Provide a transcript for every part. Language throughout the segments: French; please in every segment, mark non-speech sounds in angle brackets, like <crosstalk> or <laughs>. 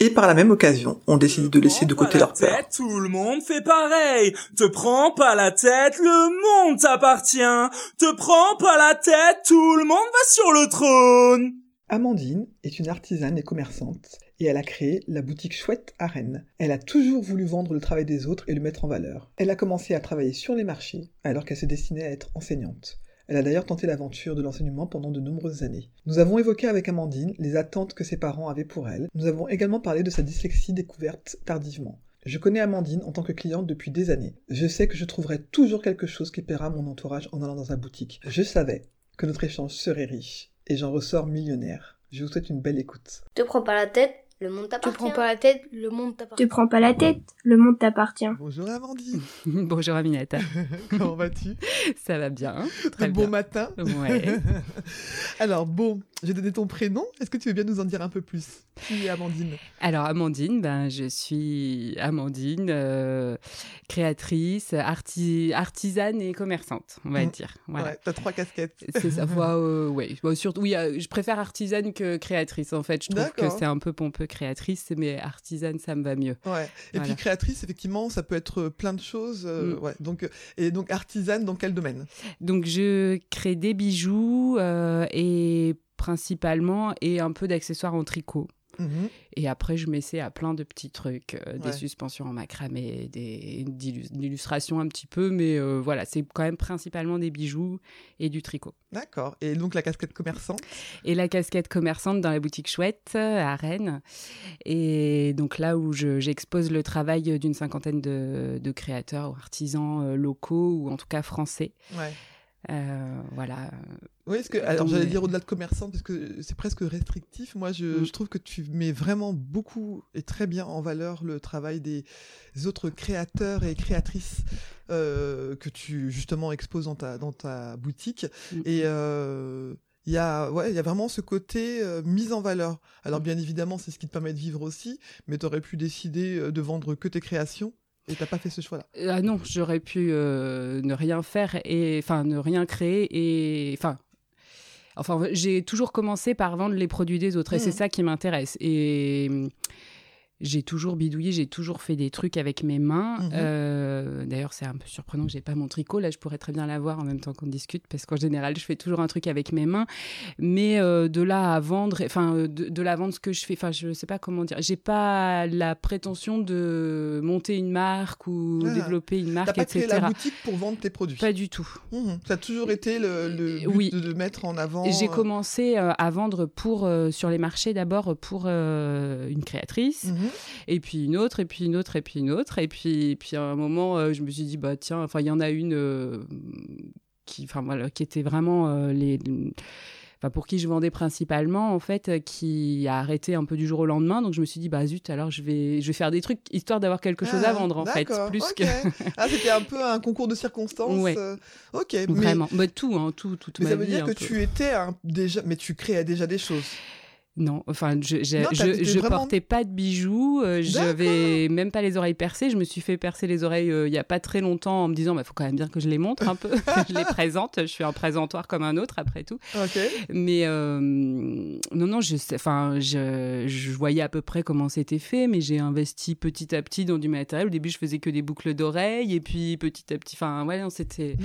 Et par la même occasion, on décide de laisser de côté leur peur. Tête, tout le monde fait pareil. Te prends pas la tête, le monde t'appartient. Te prends pas la tête, tout le monde va sur le trône. Amandine est une artisane et commerçante, et elle a créé la boutique Chouette à Rennes. Elle a toujours voulu vendre le travail des autres et le mettre en valeur. Elle a commencé à travailler sur les marchés, alors qu'elle se destinait à être enseignante. Elle a d'ailleurs tenté l'aventure de l'enseignement pendant de nombreuses années. Nous avons évoqué avec Amandine les attentes que ses parents avaient pour elle. Nous avons également parlé de sa dyslexie découverte tardivement. Je connais Amandine en tant que cliente depuis des années. Je sais que je trouverai toujours quelque chose qui plaira à mon entourage en allant dans sa boutique. Je savais que notre échange serait riche, et j'en ressors millionnaire. Je vous souhaite une belle écoute. Te prends pas la tête, le monde Tu t'appartient. prends pas la tête, le monde t'appartient. Te prends pas la tête, le monde t'appartient. Bonjour Amandine, <laughs> Bonjour Aminata, <laughs> comment vas-tu? Ça va bien Très Très bon bien. matin. Ouais. <laughs> Alors bon, j'ai donné ton prénom. Est-ce que tu veux bien nous en dire un peu plus Qui est Amandine? Alors Amandine, ben, je suis Amandine, euh, créatrice, arti- artisane et commerçante, on va Mm. dire. Voilà. Ouais, t'as trois casquettes. C'est ça. <laughs> Euh, ouais. Bon, surtout, oui, euh, je préfère artisane que créatrice. En fait, je trouve que c'est un peu pompeux créatrice, mais artisane, ça me va mieux. Ouais. Et Voilà. puis créatrice, effectivement, ça peut être plein de choses. Mm. ouais. Donc et donc artisane dans quel domaine? Donc, je crée des bijoux et principalement et un peu d'accessoires en tricot. Mhm. Et après, je m'essaie à plein de petits trucs, euh, Ouais. des suspensions en macramé, des d'illustrations un petit peu, mais euh, voilà, c'est quand même principalement des bijoux et du tricot. D'accord. Et donc la casquette commerçant. Et la casquette commerçante dans la boutique Chouette euh, à Rennes. Et donc là où je- j'expose le travail d'une cinquantaine de, de créateurs ou artisans locaux ou en tout cas français. Ouais. Euh, voilà. Oui, parce que alors Donc, j'allais dire au-delà de commerçant parce que c'est presque restrictif. Moi, je, Mm. je trouve que tu mets vraiment beaucoup et très bien en valeur le travail des autres créateurs et créatrices euh, que tu justement exposes dans ta dans ta boutique. Mm. Et euh, il y a ouais, il y a vraiment ce côté euh, mise en valeur. Alors bien évidemment, c'est ce qui te permet de vivre aussi, mais tu aurais pu décider euh, de vendre que tes créations et t'as pas fait ce choix-là? Ah non, j'aurais pu euh, ne rien faire et enfin ne rien créer et enfin enfin j'ai toujours commencé par vendre les produits des autres et c'est ça qui m'intéresse et j'ai toujours bidouillé, j'ai toujours fait des trucs avec mes mains. Mhm. Euh, D'ailleurs, c'est un peu surprenant que j'ai pas mon tricot. Là, je pourrais très bien l'avoir en même temps qu'on discute parce qu'en général, je fais toujours un truc avec mes mains. Mais euh, de là à vendre, enfin, euh, de, de la vendre ce que je fais, enfin, je sais pas comment dire. J'ai pas la prétention de monter une marque ou Ah. développer une T'as marque, pas créé etc. la boutique pour vendre tes produits? Pas du tout. Mhm. Ça a toujours été le, le but Oui. de, de mettre en avant. J'ai euh, commencé à vendre pour sur les marchés d'abord pour une créatrice mhm. Et puis une autre et puis une autre et puis une autre et puis puis à un moment euh, je me suis dit bah tiens enfin il y en a une euh, qui enfin voilà qui était vraiment euh, les Enfin, pour qui je vendais principalement, en fait, qui a arrêté un peu du jour au lendemain. Donc, je me suis dit, bah zut, alors je vais, je vais faire des trucs histoire d'avoir quelque chose à Ah, vendre, en fait. Plus que. Ah, c'était un peu un concours de circonstances. Ouais. Ok, mais, Vraiment. Bah, tout, hein, tout, toute mais ma ça veut vie. dire que peu. tu étais un- déjà, mais tu créais déjà des choses. Non, enfin, je, je, Non, t'as- je, t'étais je vraiment- portais pas de bijoux, euh, j'avais même pas les oreilles percées. Je me suis fait percer les oreilles euh, il y a pas très longtemps en me disant, il faut quand même bien que je les montre un peu, que <laughs> je les présente. Je suis un présentoir comme un autre après tout. Ok. Mais euh, non, non, je, sais- enfin, je, je voyais à peu près comment c'était fait, mais j'ai investi petit à petit dans du matériel. Au début, je faisais que des boucles d'oreilles, et puis petit à petit, enfin, ouais, non, c'était,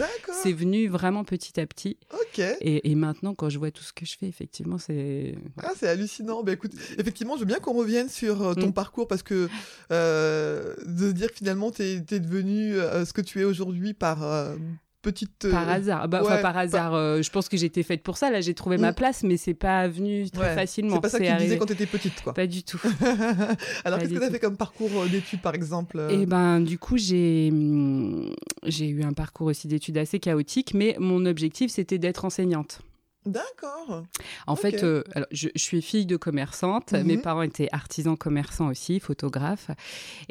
c'est venu vraiment petit à petit. Ok. Et, et maintenant, quand je vois tout ce que je fais, effectivement, c'est Ah, c'est hallucinant. Bah, écoute, effectivement, je veux bien qu'on revienne sur euh, ton Mm. parcours parce que euh, de dire que finalement, t'es es devenu euh, ce que tu es aujourd'hui par euh, petite. euh, Par hasard. Bah, ouais, par hasard. euh, je pense que j'ai été faite pour ça. Là, j'ai trouvé ma Mm. place, mais c'est pas venu très ouais, facilement. C'est pas ça que tu arrivé- disais quand t'étais petite, quoi. Pas du tout. <laughs> Alors, qu'est-ce que t'as fait comme parcours d'études, par exemple Et ben, du coup, j'ai hum, j'ai eu un parcours aussi d'études assez chaotique, mais mon objectif, c'était d'être enseignante. D'accord. En fait, euh, alors, je, je suis fille de commerçante. Mes Mhm. parents étaient artisans commerçants aussi, photographes.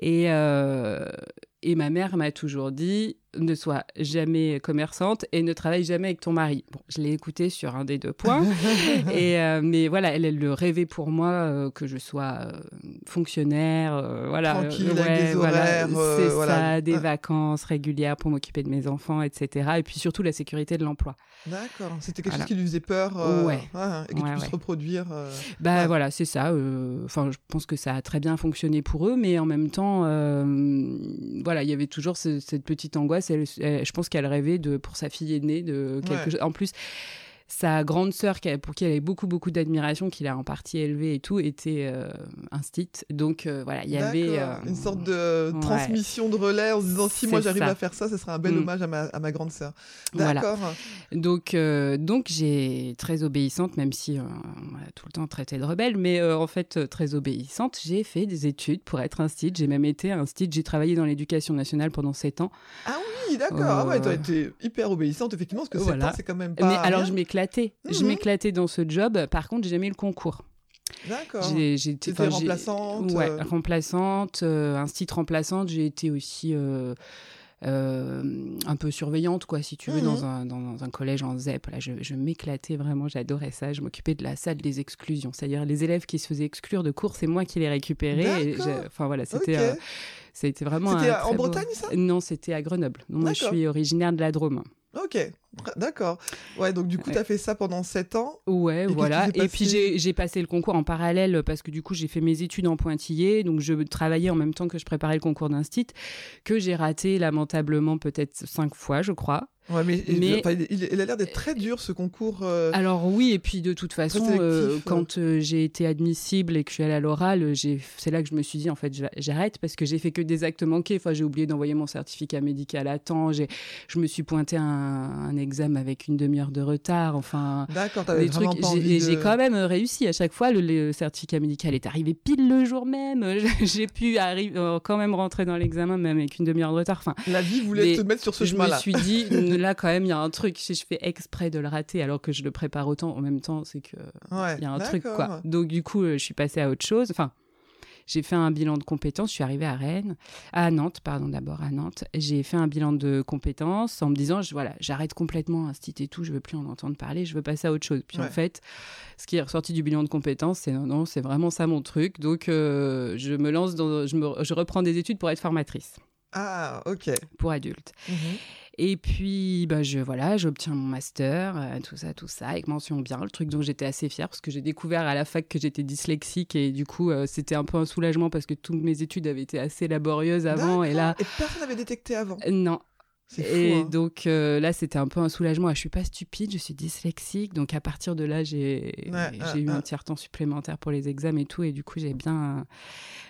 Et, euh, et ma mère m'a toujours dit ne sois jamais commerçante et ne travaille jamais avec ton mari. Bon, je l'ai écouté sur un des deux points. <laughs> et euh, mais voilà, elle, elle le rêvait pour moi euh, que je sois euh, fonctionnaire, voilà, Tranquille, euh, avec des voilà, horaires, euh, c'est voilà. ça, des Ouais. vacances régulières pour m'occuper de mes enfants, etc. Et puis surtout la sécurité de l'emploi. D'accord. C'était quelque Voilà. chose qui lui faisait peur. euh, Ouais. et que tu Ouais, puisses ouais. reproduire. Bah Ouais. voilà, c'est ça. Enfin, je pense que ça a très bien fonctionné pour eux, mais en même temps, euh, voilà, il y avait toujours ce- cette petite angoisse. Elle, elle- je pense qu'elle rêvait de pour sa fille aînée de quelque Ouais. chose. En plus. Sa grande sœur, pour qui elle avait beaucoup beaucoup d'admiration, qu'il a en partie élevée et tout, était euh, instite. Donc euh, voilà, il y avait euh, une sorte de ouais. transmission de relais en se disant si moi j'arrive à faire ça, ce sera un bel Mm. hommage à ma, à ma grande sœur. Voilà. D'accord. Donc, euh, donc j'ai très obéissante, même si euh, on m'a tout le temps traité de rebelle, mais euh, en fait euh, très obéissante. J'ai fait des études pour être un site. J'ai même été un site. J'ai travaillé dans l'éducation nationale pendant sept ans. Ah oui, d'accord. Ah ouais, Euh, t'as été hyper obéissante effectivement, parce que Voilà. c'est quand même pas. mais alors je m'éclatais. Je Mhm. m'éclatais dans ce job. Par contre, j'ai jamais eu le concours. D'accord. J'ai- remplaçante, Ouais, euh. remplaçante, euh, un site remplaçante. J'ai été aussi euh, euh, un peu surveillante, quoi, si tu veux, Mhm. dans, un, dans un collège en ZEP. Là, je, je m'éclatais vraiment, j'adorais ça. Je m'occupais de la salle des exclusions, c'est-à-dire les élèves qui se faisaient exclure de cours, c'est moi qui les récupérais. Enfin voilà, c'était Ok. c'était vraiment. C'était en beau- Bretagne, ça? Non, c'était à Grenoble. Moi, je suis originaire de la Drôme. Ok, d'accord. Ouais, donc du coup, Ouais. t'as fait ça pendant 7 ans. Ouais, voilà. Et puis j'ai passé le concours en parallèle parce que du coup j'ai fait mes études en pointillé, donc je travaillais en même temps que je préparais le concours d'instit, que j'ai raté lamentablement peut-être cinq fois, je crois. Ouais, mais, Mais- enfin, il, a l'air d'être très dur ce concours. euh, Alors oui, et puis de toute façon, euh, euh. quand euh, j'ai été admissible et que je suis allée à l'oral, c'est là que je me suis dit en fait j'a- j'arrête parce que j'ai fait que des actes manqués. Enfin, j'ai oublié d'envoyer mon certificat médical à temps. J'ai, je me suis pointé à un, un examen avec une demi-heure de retard. Enfin, D'accord, des trucs. J'ai, de... quand même réussi à chaque fois. Le, le certificat médical est arrivé pile le jour même. <laughs> j'ai pu arriver, euh, quand même rentrer dans l'examen même avec une demi-heure de retard. Enfin, La vie voulait te mettre sur ce je me chemin-là. suis dit, là quand même, il y a un truc. Si je fais exprès de le rater alors que je le prépare autant, en même temps, c'est que Ouais, il y a un truc quoi. Donc du coup, euh, je suis passée à autre chose. Enfin, j'ai fait un bilan de compétences. Je suis arrivée à Rennes, à Nantes, pardon, d'abord à Nantes. J'ai fait un bilan de compétences en me disant, je, voilà, j'arrête complètement Instit et tout. Je veux plus en entendre parler. Je veux passer à autre chose. Puis Ouais. en fait, ce qui est ressorti du bilan de compétences, c'est non, non, c'est vraiment ça mon truc. Donc euh, je me lance dans, je me, je reprends des études pour être formatrice Ah, ok. pour adultes. Mhm. Et puis, bah, je, voilà, j'obtiens mon master, euh, tout ça, tout ça, avec mention bien, le truc dont j'étais assez fière, parce que j'ai découvert à la fac que j'étais dyslexique, et du coup, euh, c'était un peu un soulagement, parce que toutes mes études avaient été assez laborieuses avant, et là, Et personne n'avait détecté avant? euh, non. Fou. Et hein. donc euh, là, c'était un peu un soulagement. Ah, je suis pas stupide, je suis dyslexique. Donc à partir de là, j'ai Ouais, eu un tiers temps supplémentaire pour les examens et tout. Et du coup, j'ai bien euh,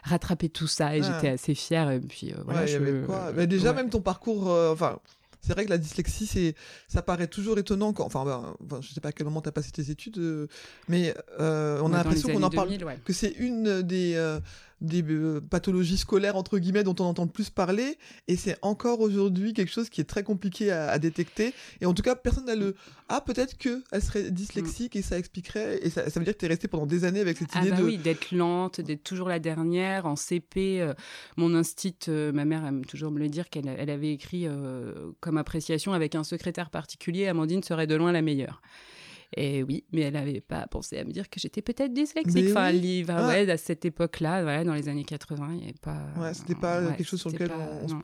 rattrapé tout ça. Et Ouais. j'étais assez fière. Et puis euh, voilà, ouais, y avait quoi. Mais déjà, même ton parcours, enfin, c'est vrai que la dyslexie, c'est, ça paraît toujours étonnant quand, enfin, ben, enfin, je sais pas à quel moment t'as passé tes études, mais euh, on a l'impression qu'on en parle, 2000, ouais. que c'est une des euh, des euh, pathologies scolaires entre guillemets dont on entend le plus parler, et c'est encore aujourd'hui quelque chose qui est très compliqué à, à détecter. Et en tout cas, personne n'a le ah peut-être que elle serait dyslexique et ça expliquerait et ça, ça veut dire que t'es resté pendant des années avec cette Ah idée bah de oui, d'être lente, d'être toujours la dernière. En CP, euh, mon instit, euh, ma mère aime toujours me le dire qu'elle elle avait écrit euh, comme appréciation avec un secrétaire particulier, Amandine serait de loin la meilleure. Et oui, mais elle n'avait pas pensé à me dire que j'étais peut-être dyslexique. Mais enfin, oui. livre, Ah. ouais, à cette époque-là, voilà, dans les années 80, il n'y avait pas. Ouais, c'était pas ouais, quelque chose sur lequel pas-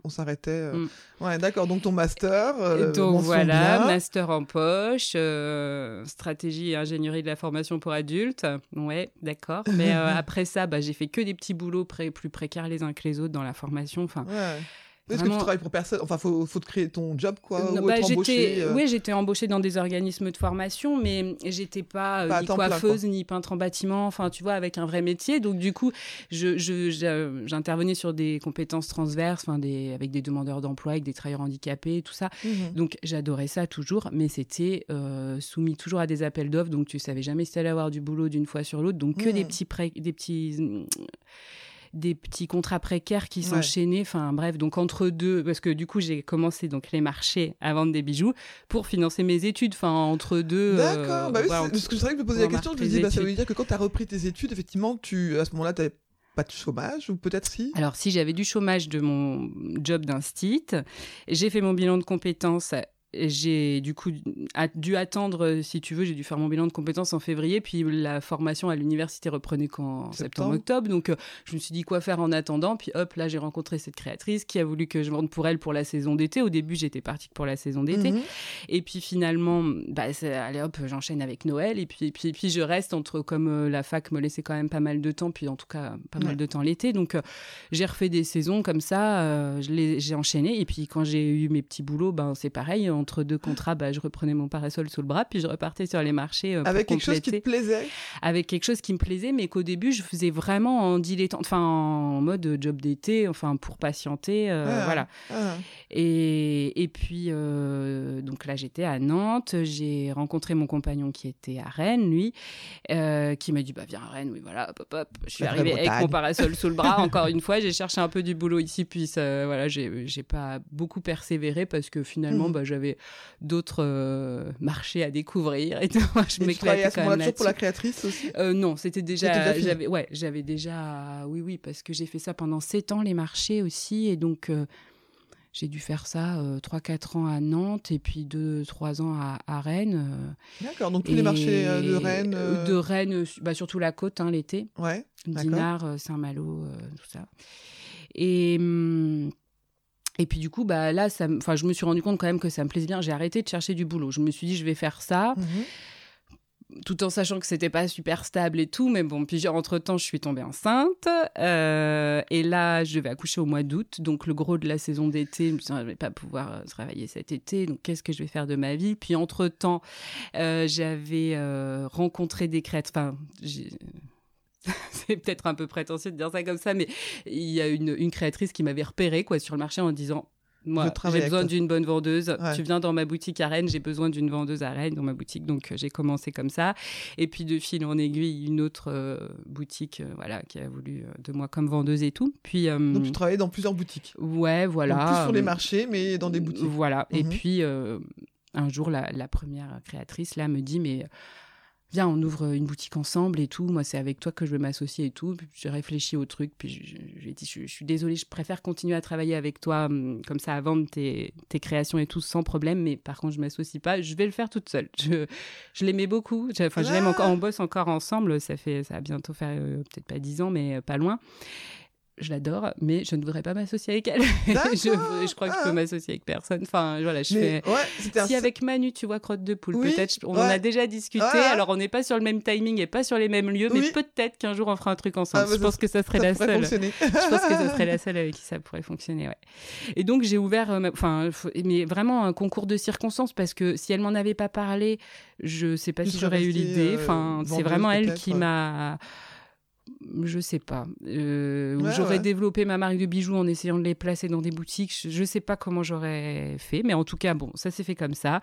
on, s'arrêtait. euh. Mm. Ouais, d'accord. Donc ton master. euh, donc voilà, bien. master en poche, euh, stratégie et ingénierie de la formation pour adultes. Ouais, d'accord. Mais <laughs> après ça, bah, j'ai fait que des petits boulots pré- plus précaires les uns que les autres dans la formation. Enfin, Ouais. Est-ce que tu travailles pour personne? Enfin, faut, faut te créer ton job, quoi, Non, ou bah, être euh. oui, j'étais embauchée dans des organismes de formation, mais j'étais pas, euh, Pas ni plein, coiffeuse, ni peintre en bâtiment. Enfin, tu vois, avec un vrai métier. Donc, du coup, je, je, je- j'intervenais sur des compétences transverses, des, avec des demandeurs d'emploi, avec des travailleurs handicapés, tout ça. Mhm. Donc, j'adorais ça toujours, mais c'était euh, soumis toujours à des appels d'offres. Donc, tu savais jamais si t'allais avoir du boulot d'une fois sur l'autre. Donc, que Mhm. des petits prêts, des petits des petits contrats précaires qui s'enchaînaient. Enfin bref, donc entre deux, parce que du coup j'ai commencé donc les marchés à vendre des bijoux pour financer mes études. Enfin entre deux. D'accord. bah oui, parce que je savais que je me posais la question, je me disais, bah, ça veut dire que quand tu as repris tes études, effectivement, tu à ce moment-là, tu pas de chômage ou peut-être si? Alors si j'avais du chômage de mon job d'instit, j'ai fait mon bilan de compétences j'ai du coup dû attendre, si tu veux, j'ai dû faire mon bilan de compétences en février, puis la formation à l'université reprenait qu'en septembre-octobre. Donc, euh, je me suis dit quoi faire en attendant? Puis hop, là, j'ai rencontré cette créatrice qui a voulu que je vende pour elle pour la saison d'été. Au début, j'étais partie pour la saison d'été. Mhm. Et puis finalement, bah, allez hop, j'enchaîne avec Noël. Et puis, puis, puis je reste entre, comme euh, la fac me laissait quand même pas mal de temps, puis en tout cas pas mal de temps l'été. Donc, euh, j'ai refait des saisons comme ça, j'ai enchaîné. Et puis quand j'ai eu mes petits boulots, ben, c'est pareil entre deux contrats, bah, je reprenais mon parasol sous le bras, puis je repartais sur les marchés. Euh, Avec quelque chose qui te plaisait? Avec quelque chose qui me plaisait, mais qu'au début, je faisais vraiment en dilettante, enfin, en mode job d'été, enfin, pour patienter, euh, ah, voilà. Ah. Et, et puis, euh, donc là, j'étais à Nantes, j'ai rencontré mon compagnon qui était à Rennes, lui, qui m'a dit, bah, viens à Rennes, oui, voilà, hop, hop, hop. Je suis arrivée avec mon parasol sous le bras, <laughs> encore une fois, j'ai cherché un peu du boulot ici, puis voilà, j'ai pas beaucoup persévéré parce que finalement, mmh. bah, j'avais d'autres euh, marchés à découvrir et tout. <laughs> je m'éclatais quand même pour la créatrice aussi? Euh, Non, c'était déjà, j'avais ouais, j'avais déjà oui oui parce que j'ai fait ça pendant sept ans les marchés aussi et donc euh, j'ai dû faire ça 3-4 ans à Nantes et puis 2-3 ans à, Rennes. D'accord, donc tous les marchés de Rennes De Rennes, bah, surtout la côte hein, l'été. Ouais. Dinard, Saint-Malo, tout ça. Et hum, et puis du coup, bah là, ça, enfin, je me suis rendu compte quand même que ça me plaisait bien. J'ai arrêté de chercher du boulot. Je me suis dit, je vais faire ça. Mhm. tout en sachant que c'était pas super stable et tout, mais bon, puis entre temps, je suis tombée enceinte, euh, et là, je vais accoucher au mois d'août, donc le gros de la saison d'été, je me suis dit, je vais pas pouvoir euh, travailler cet été, donc qu'est-ce que je vais faire de ma vie? Puis entre temps, euh, j'avais euh, rencontré des crêtes, enfin, <laughs> c'est peut-être un peu prétentieux de dire ça comme ça, mais il y a une, une créatrice qui m'avait repéré quoi sur le marché en disant moi, j'ai besoin d'une bonne vendeuse. Tu viens dans ma boutique à Rennes, j'ai besoin d'une vendeuse à Rennes dans ma boutique. Donc, euh, j'ai commencé comme ça. Et puis, de fil en aiguille, une autre euh, boutique, euh, voilà, qui a voulu de moi comme vendeuse et tout. Puis, donc, tu travaillais dans plusieurs boutiques. Ouais, voilà. Donc, plus sur les marchés, mais dans des boutiques. Voilà. Et mhm. puis, un jour, la, la, première créatrice là me dit, mais viens, on ouvre une boutique ensemble et tout. Moi, c'est avec toi que je veux m'associer et tout. Puis j'ai réfléchi au truc, puis j'ai dit, je, suis désolée, je préfère continuer à travailler avec toi hum, comme ça à vendre tes, tes créations et tout sans problème. Mais par contre, je m'associe pas. Je vais le faire toute seule. Je, je l'aimais beaucoup. Enfin, je l'aime encore. On bosse encore ensemble. Ça fait, ça va bientôt faire euh, peut-être pas dix ans, mais euh, pas loin je l'adore, mais je ne voudrais pas m'associer avec elle. <laughs> je, je, crois que je peux ah. m'associer avec personne. Enfin, voilà, je fais. si avec Manu, tu vois crotte de poule, peut-être, on en a déjà discuté. Alors, on n'est pas sur le même timing et pas sur les mêmes lieux, mais peut-être qu'un jour on fera un truc ensemble. Ah, <laughs> je pense que ça serait la seule. je pense que ça serait la seule avec qui ça pourrait fonctionner. Ouais. Et donc j'ai ouvert, euh, enfin, mais vraiment un concours de circonstances parce que si elle m'en avait pas parlé, je sais pas si j'aurais eu l'idée. Euh, enfin, c'est vraiment elle qui m'a je sais pas. Euh, j'aurais développé ma marque de bijoux en essayant de les placer dans des boutiques. Je, ne sais pas comment j'aurais fait, mais en tout cas, bon, ça s'est fait comme ça.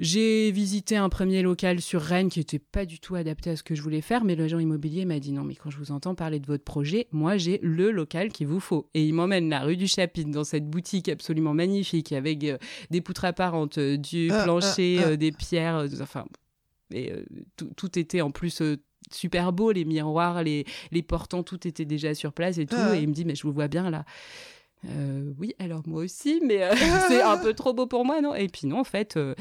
J'ai visité un premier local sur Rennes qui était pas du tout adapté à ce que je voulais faire, mais l'agent immobilier m'a dit non, mais quand je vous entends parler de votre projet, moi j'ai le local qu'il vous faut. Et il m'emmène la rue du Chapitre dans cette boutique absolument magnifique avec euh, des poutres apparentes, euh, du ah, plancher, ah, ah. des pierres, enfin, et tout, tout, était en plus super beau, les miroirs, les, les portants, tout était déjà sur place et tout. Ah. Et il me dit, mais je vous vois bien là. Euh, oui, alors moi aussi, mais euh, <laughs> c'est un peu trop beau pour moi, non? Et puis non, en fait, euh,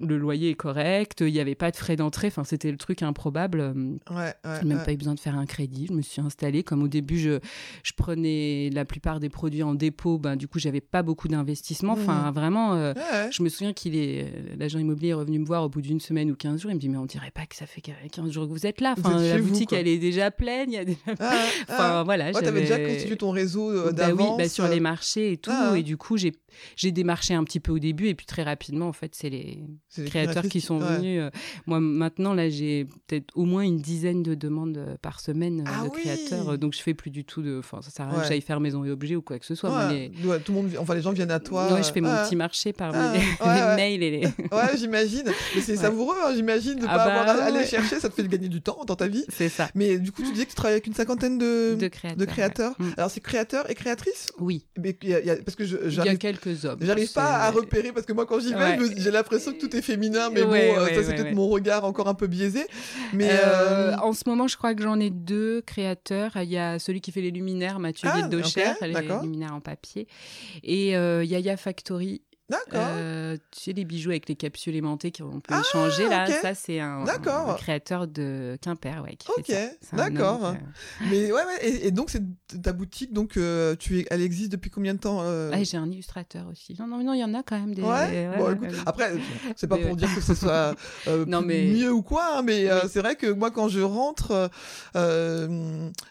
le loyer est correct, il n'y avait pas de frais d'entrée, enfin c'était le truc improbable. Ouais, ouais, même pas eu besoin de faire un crédit, je me suis installée. Comme au début, je, je prenais la plupart des produits en dépôt, ben du coup j'avais pas beaucoup d'investissement. Enfin mmh. vraiment, euh, je me souviens qu'il est, l'agent immobilier est revenu me voir au bout d'une semaine ou 15 jours, il me dit mais on dirait pas que ça fait 15 jours que vous êtes là. Enfin la boutique elle est déjà pleine, il y a déjà... Ah, <laughs> enfin ah. voilà. Ouais, t'avais déjà constitué ton réseau euh, bah d'avance. oui, bah, sur les marchés et tout, ah. et du coup j'ai j'ai démarché un petit peu au début et puis très rapidement en fait c'est les, créateurs qui sont venus. Euh, moi maintenant là j'ai peut-être au moins une dizaine de demandes euh, par semaine ah de créateurs donc je fais plus du tout de enfin ça sert à rien que j'aille faire maison et objets ou quoi que ce soit. Mais tout le monde enfin les gens viennent à toi. Ouais je fais mon ah. petit marché par ah, les, mails et les. <laughs> ouais j'imagine mais c'est savoureux hein, j'imagine de pas bah avoir à aller chercher ça te fait gagner du temps dans ta vie. C'est ça. Mais du coup tu disais que tu travailles avec une cinquantaine de de créateurs. De créateurs. Mm. Alors c'est créateurs et créatrices. Oui. Mais y a, parce que je, il y a quelques hommes. J'arrive pas à repérer parce que moi quand j'y vais, j'ai l'impression que tout est féminin, mais bon, euh, ça c'est peut-être mon regard encore un peu biaisé. Mais euh, euh, en ce moment, je crois que j'en ai deux créateurs. Il y a celui qui fait les luminaires, Mathieu ah, les luminaires en papier, et Yaya Factory D'accord. Euh, tu sais, les bijoux avec les capsules aimantées qu'on peut ah, échanger, là, ça, c'est un, créateur de Quimper, ouais, qui Ok, d'accord. Euh, Mais ouais, ouais et, donc, c'est ta boutique, donc, euh, tu elle existe depuis combien de temps ah, J'ai un illustrateur aussi. Non, non, non, il y en a quand même des... Ouais, bon, écoute, après, c'est pas pour dire que ce soit <laughs> non, mais... mieux ou quoi, hein, mais c'est vrai que moi, quand je rentre,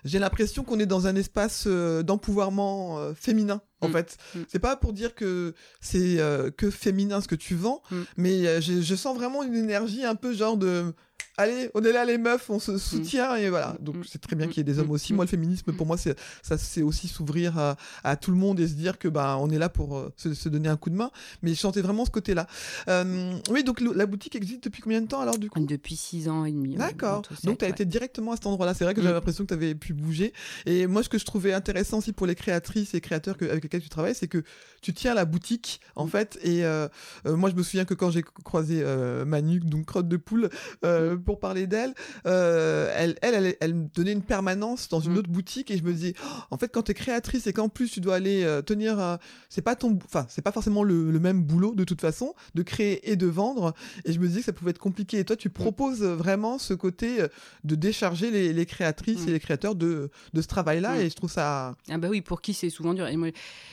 j'ai l'impression qu'on est dans un espace d'empouvoirment féminin en mm. fait. Mm. C'est pas pour dire que c'est euh, que féminin ce que tu vends, mm. mais euh, je sens vraiment une énergie un peu genre de allez, on est là les meufs, on se soutient et voilà. Donc c'est très bien qu'il y ait des hommes aussi. Moi le féminisme pour moi c'est ça c'est aussi s'ouvrir à, à, tout le monde et se dire que bah on est là pour euh, se, se, donner un coup de main. Mais je sentais vraiment ce côté-là. Euh, oui donc la boutique existe depuis combien de temps alors du coup? Depuis six ans et demi. D'accord. Donc tu as été directement à cet endroit-là. C'est vrai que j'avais l'impression que tu avais pu bouger. Et moi ce que je trouvais intéressant aussi pour les créatrices et créateurs que, avec lesquels tu travailles, c'est que tu tiens la boutique en fait. Et euh, moi je me souviens que quand j'ai croisé euh, Manu donc crotte de poule euh, pour parler d'elle, euh, elle, elle, elle, me donnait une permanence dans une mm. autre boutique et je me dis, oh, en fait, quand tu es créatrice et qu'en plus tu dois aller euh, tenir, c'est pas ton, enfin, c'est pas forcément le, même boulot de toute façon, de créer et de vendre. Et je me disais que ça pouvait être compliqué. Et toi, tu mm. proposes vraiment ce côté de décharger les, les créatrices mm. et les créateurs de, de ce travail-là. Et je trouve ça. Ah bah oui, pour qui c'est souvent dur. Et moi,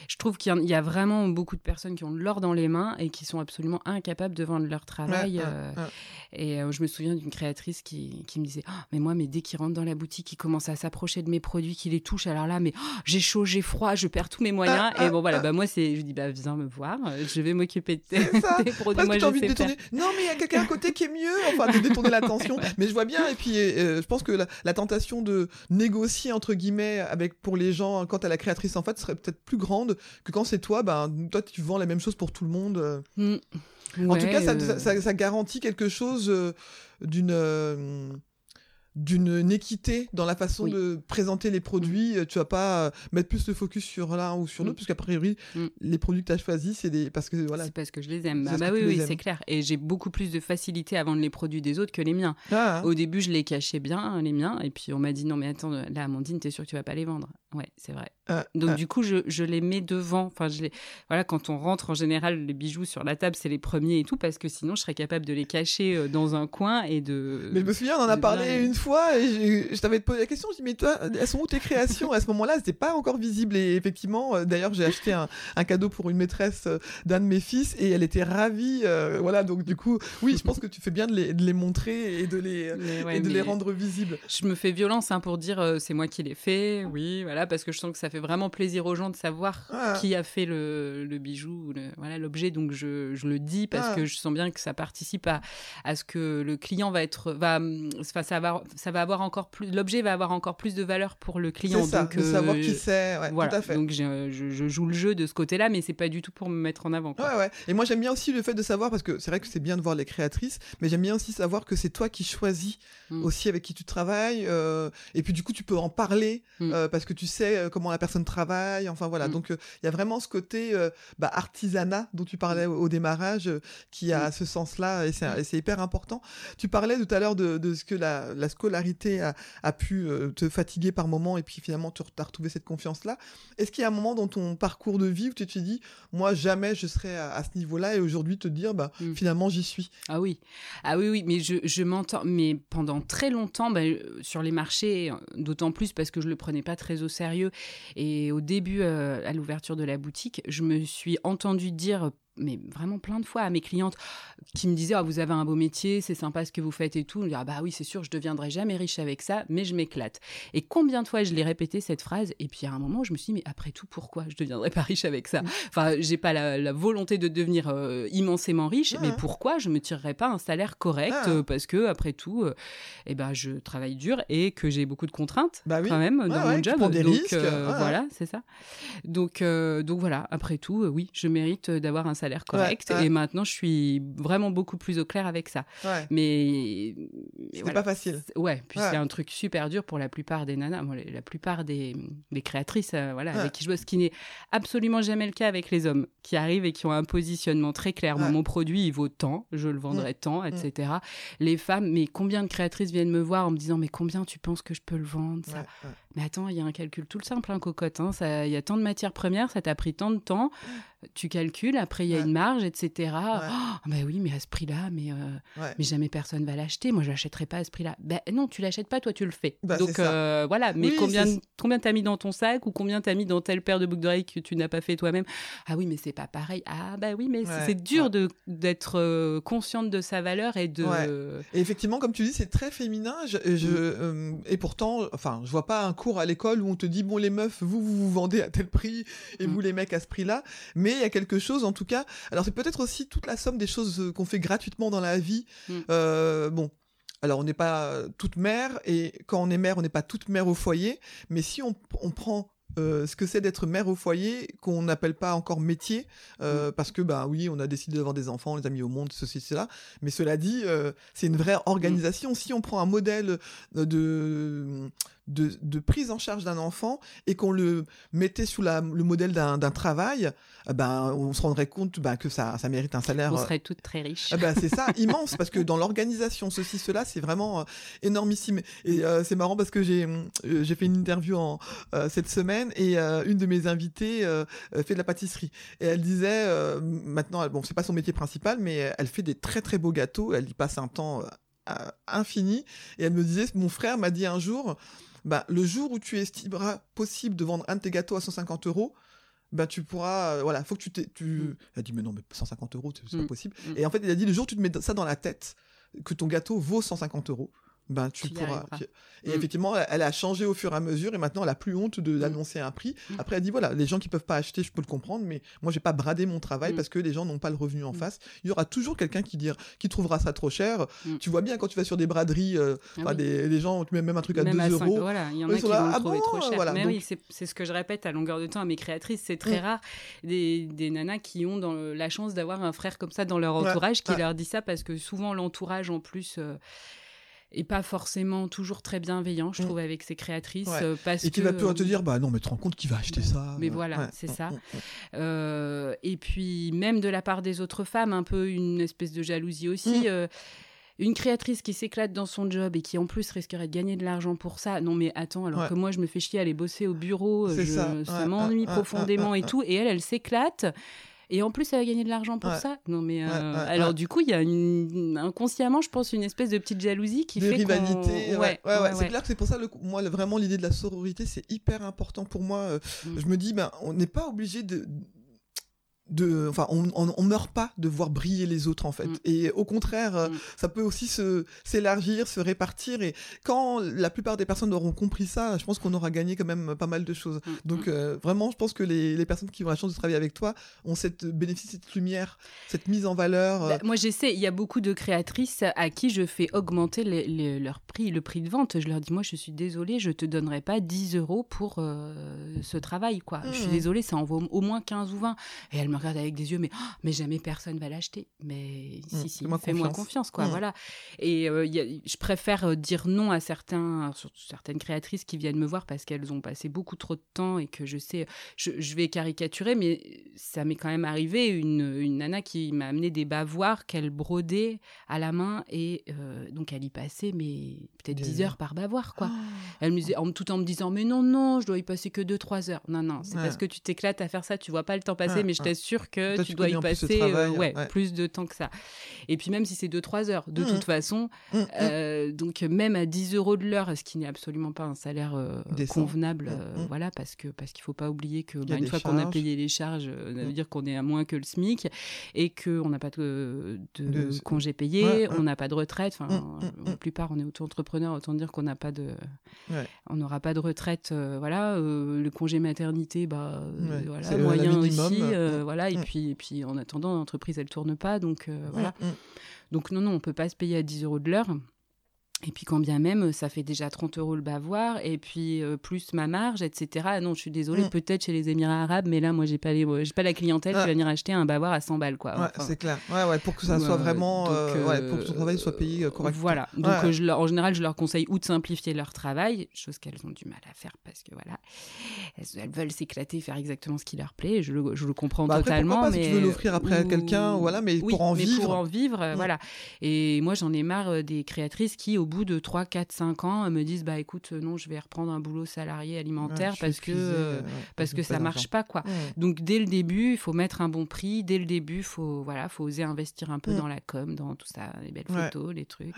je trouve qu'il y, a vraiment beaucoup de personnes qui ont l'or dans les mains et qui sont absolument incapables de vendre leur travail. Et je me souviens d'une créatrice qui, qui me disait oh, mais moi mais dès qu'il rentre dans la boutique il commence à s'approcher de mes produits qu'il les touche alors là mais oh, j'ai chaud j'ai froid je perds tous mes moyens. Et bon voilà. bah moi c'est je dis bah viens me voir je vais m'occuper de tes, <laughs> produits. Moi envie de détourner. non mais il y a quelqu'un à côté qui est mieux enfin de détourner l'attention. <laughs> Mais je vois bien. Et puis euh, je pense que la, tentation de négocier entre guillemets avec pour les gens quand à la créatrice en fait serait peut-être plus grande que quand c'est toi ben toi tu vends la même chose pour tout le monde euh. Mmh en tout cas, ça, euh. ça, ça, garantit quelque chose euh, d'une euh, d'une équité dans la façon de présenter les produits. Mm. Tu vas pas mettre plus de focus sur l'un ou sur l'autre, mm. parce qu'a priori, mm. les produits que tu as choisis, c'est des parce que voilà. C'est parce que je les aime. Ah bah oui, oui, c'est clair. Et j'ai beaucoup plus de facilité à vendre les produits des autres que les miens. Ah. Au début, je les cachais bien, les miens, et puis on m'a dit non mais attends, là, Amandine, t'es sûre que tu vas pas les vendre Ouais, c'est vrai. Ah, Donc du coup, je, je, les mets devant. Enfin, je les voilà, quand on rentre en général, les bijoux sur la table, c'est les premiers et tout, parce que sinon, je serais capable de les cacher euh, dans un coin et de. Mais je me souviens, on en a parlé une fois et je, t'avais posé la question. Je dis mais toi, elles sont où tes créations? À ce moment-là, c'était pas encore visible et effectivement, euh, d'ailleurs, j'ai acheté un, un, cadeau pour une maîtresse euh, d'un de mes fils et elle était ravie. voilà, donc du coup, oui, je pense que tu fais bien de les, de les montrer et de les et de les rendre visibles. Je me fais violence hein, pour dire c'est moi qui l'ai fait. Oui, voilà, parce que je sens que ça fait vraiment plaisir aux gens de savoir ah. qui a fait le, le bijou, le, voilà l'objet. Donc je, je, le dis parce ah. que je sens bien que ça participe à, à ce que le client va être, va, enfin, ça va, ça va avoir encore plus, l'objet va avoir encore plus de valeur pour le client. Ça, donc, de savoir qui c'est, ouais, voilà. tout à fait. Donc je, je, joue le jeu de ce côté-là, mais c'est pas du tout pour me mettre en avant. Quoi. Ouais, ouais. Et moi j'aime bien aussi le fait de savoir parce que c'est vrai que c'est bien de voir les créatrices, mais j'aime bien aussi savoir que c'est toi qui choisis mm. aussi avec qui tu travailles, euh, et puis du coup tu peux en parler mm. euh, parce que tu sais euh, comment la personne travaille Enfin voilà, mm. donc euh, il y a vraiment ce côté euh, bah, artisanat dont tu parlais au, démarrage euh, qui a mm. ce sens-là et c'est hyper important. Tu parlais tout à l'heure de, de, ce que la, la scolarité a, a pu te fatiguer par moment et puis finalement tu as retrouvé cette confiance-là. Est-ce qu'il y a un moment dans ton parcours de vie où tu te dis, moi jamais je serai à, ce niveau-là et aujourd'hui te dire, bah mm. finalement j'y suis? Ah oui, ah oui oui, mais je, je m'entends, mais pendant très longtemps, bah, sur les marchés, d'autant plus parce que je le prenais pas très au sérieux et au début, euh, à l'ouverture de la boutique, je me suis entendu dire mais vraiment plein de fois à mes clientes qui me disaient ah, vous avez un beau métier, c'est sympa ce que vous faites et tout. On me dit ah bah oui c'est sûr je deviendrai jamais riche avec ça, mais je m'éclate. Et combien de fois je l'ai répété cette phrase et puis à un moment je me suis dit mais après tout pourquoi je deviendrai pas riche avec ça Enfin j'ai pas la, volonté de devenir euh, immensément riche, mais pourquoi je me tirerais pas un salaire correct euh, parce que après tout euh, eh ben je travaille dur et que j'ai beaucoup de contraintes bah quand même dans mon job. Des donc risques, voilà c'est ça. Donc donc voilà après tout oui je mérite d'avoir un salaire correct. Et maintenant, je suis vraiment beaucoup plus au clair avec ça. Mais, c'est pas facile. Ouais. Puis c'est un truc super dur pour la plupart des nanas. la plupart des, des créatrices, euh, voilà, avec qui je bosse, ce qui n'est absolument jamais le cas avec les hommes qui arrivent et qui ont un positionnement très clair. mon produit, il vaut tant, je le vendrai mm. tant, etc. Mm. Les femmes, mais combien de créatrices viennent me voir en me disant, mais combien tu penses que je peux le vendre, ça? Mais attends, il y a un calcul tout simple, hein, cocotte. Hein, il y a tant de matières premières, ça t'a pris tant de temps. Tu calcules, après il y a une marge, etc. Oh, bah oui, mais à ce prix-là, mais euh, mais jamais personne va l'acheter. Moi, je l'achèterai pas à ce prix-là. Ben non, tu l'achètes pas, toi tu le fais. Bah, Donc euh, voilà. Mais combien combien t'as mis dans ton sac ou combien t'as mis dans telle paire de boucles d'oreilles que tu n'as pas fait toi-même? Ah oui, mais c'est pas pareil. Ah bah oui, mais c'est dur de d'être euh, consciente de sa valeur et de. Et effectivement, comme tu dis, c'est très féminin. Je, je mm. et pourtant, enfin, je vois pas un cours à l'école où on te dit bon les meufs, vous vous, vous vendez à tel prix et mm. vous les mecs à ce prix-là. Mais il y a quelque chose, en tout cas. Alors c'est peut-être aussi toute la somme des choses euh, qu'on fait gratuitement dans la vie. Mm. Euh, bon, alors on n'est pas toute mère et quand on est mère, on n'est pas toute mère au foyer. Mais si on, on prend euh, ce que c'est d'être mère au foyer qu'on n'appelle pas encore métier euh, mm. parce que bah oui on a décidé d'avoir des enfants on les a mis au monde ceci cela mais cela dit euh, c'est une vraie organisation si on prend un modèle de de, de prise en charge d'un enfant et qu'on le mettait sous la, le modèle d'un travail ben on se rendrait compte ben, que ça ça mérite un salaire on serait toutes très riches. ben c'est ça immense parce que dans l'organisation ceci cela c'est vraiment énormissime. Et c'est marrant parce que j'ai j'ai fait une interview en cette semaine et euh, une de mes invitées euh, euh, fait de la pâtisserie. Et elle disait maintenant bon c'est pas son métier principal mais elle fait des très très beaux gâteaux elle y passe un temps infini. Et elle me disait mon frère m'a dit un jour bah le jour où tu estimeras possible de vendre un de tes gâteaux à 150 euros ben tu pourras voilà faut que tu t'es tu mm. elle a dit mais non mais 150 euros c'est pas mm. possible mm. et en fait il a dit le jour où tu te mets ça dans la tête que ton gâteau vaut 150 euros ben tu, pourras. Et mm. effectivement, elle a changé au fur et à mesure et maintenant elle a plus honte de d'annoncer un prix. Mm. Après elle dit voilà, les gens qui peuvent pas acheter, je peux le comprendre, mais moi j'ai pas bradé mon travail mm. parce que les gens n'ont pas le revenu en face. Il y aura toujours quelqu'un qui dire qui trouvera ça trop cher. Tu vois bien quand tu vas sur des braderies, euh, ah des, gens, tu mets même un truc à 2 euros. Voilà, il y en a qui vont le ah trouver trop cher. mais oui, c'est ce que je répète à longueur de temps à mes créatrices, c'est très rare des, des nanas qui ont dans la chance d'avoir un frère comme ça dans leur entourage qui leur dit ça parce que souvent l'entourage en plus euh, et pas forcément toujours très bienveillant, je mm. trouve, avec ses créatrices. Euh, parce et qui va plutôt te dire, bah non, mais te rends compte qui va acheter ça. Mais voilà, c'est ça. Euh, et puis, même de la part des autres femmes, un peu une espèce de jalousie aussi. Mm. Euh, une créatrice qui s'éclate dans son job et qui en plus risquerait de gagner de l'argent pour ça. Non mais attends, alors que moi je me fais chier à aller bosser au bureau, je, ça, ça m'ennuie profondément et tout, et elle, elle s'éclate et en plus elle va gagner de l'argent pour ça. Non mais euh, alors du coup il y a une, inconsciemment je pense une espèce de petite jalousie qui de fait rivalité. Ouais, ouais, ouais, c'est clair que c'est pour ça le moi vraiment l'idée de la sororité c'est hyper important pour moi. Euh, mm. Je me dis ben on n'est pas obligé de de enfin on, on, meurt pas de voir briller les autres en fait. Mm. et au contraire euh, mm. ça peut aussi se s'élargir se répartir. Et quand la plupart des personnes auront compris ça je pense qu'on aura gagné quand même pas mal de choses. Mm. donc euh, vraiment je pense que les, les personnes qui ont la chance de travailler avec toi ont cette bénéfice cette lumière cette mise en valeur bah, moi j'essaie. Il y a beaucoup de créatrices à qui je fais augmenter les, leur prix le prix de vente. Je leur dis moi je suis désolée je te donnerai pas 10 euros pour euh, ce travail quoi. Je suis désolée ça en vaut au moins 15 ou 20 et me regarde avec des yeux, mais oh, mais jamais personne va l'acheter. Mais si, mmh, si, fais-moi confiance. quoi. Mmh. Voilà. Et euh, je préfère euh, dire non à certains, certaines créatrices qui viennent me voir parce qu'elles ont passé beaucoup trop de temps et que je sais, je, vais caricaturer, mais ça m'est quand même arrivé une, une nana qui m'a amené des bavoirs qu'elle brodait à la main et euh, donc elle y passait, mais peut-être 10 heures par bavoir, quoi. Oh. Elle me disait, en, tout en me disant, mais non, non, je dois y passer que 2-3 heures. Non, non, c'est parce que tu t'éclates à faire ça, tu vois pas le temps passer, mais je t'assure sûr que Toi, tu tu dois y en plus passer euh, travail, ouais, ouais. plus de temps que ça. Et puis même si c'est 2-3 heures, de Mhm. toute façon, Mm, mm. euh, donc même à 10 euros de l'heure, ce qui n'est absolument pas un salaire euh, convenable, voilà, parce que parce qu'il faut pas oublier que bah, une fois qu'on a charges. payé les charges, ça veut dire qu'on est à moins que le SMIC et qu'on n'a pas de, de, De- congés payés, Ouais, on n'a pas de retraite. Enfin, la plupart, on est auto-entrepreneur, autant dire qu'on n'a pas de, on n'aura pas de retraite. voilà, le congé maternité, bah voilà, moyen minimum. aussi. Mm, voilà, et mm. puis et puis en attendant, l'entreprise elle tourne pas, donc euh, voilà. Mm, mm. Donc non, non, on peut pas se payer à 10 euros de l'heure. Et puis quand bien même, ça fait déjà 30 euros le bavoir, et puis euh, plus ma marge, etc. Ah Non, je suis désolée, Mm. peut-être chez les Émirats arabes, mais là, moi, j'ai pas, les, pas la clientèle Ah. qui va venir acheter un bavoir à 100 balles, quoi. Ouais, Enfin, c'est clair. Ouais, ouais, pour que ça soit euh, vraiment, donc, euh, ouais, pour que euh, travail soit payé euh, correctement. Voilà. Donc, euh, je en général, je leur conseille ou de simplifier leur travail, chose qu'elles ont du mal à faire parce que voilà, elles, elles veulent s'éclater, faire exactement ce qui leur plaît. Je le, je le comprends Bah après, totalement. pas, si mais tu veux l'offrir après à quelqu'un, voilà, mais Oui, pour en mais vivre. Pour en vivre, euh, voilà. Et moi, j'en ai marre euh, des créatrices qui, au bout de 3, 4, 5 ans, euh, me disent bah écoute, euh, non, je vais reprendre un boulot salarié alimentaire Ouais, parce que euh, ouais, parce que ça marche pas quoi. Donc dès le début, il faut mettre un bon prix. Dès le début, faut voilà, faut oser investir un peu dans la com, dans tout ça, les belles photos, les trucs.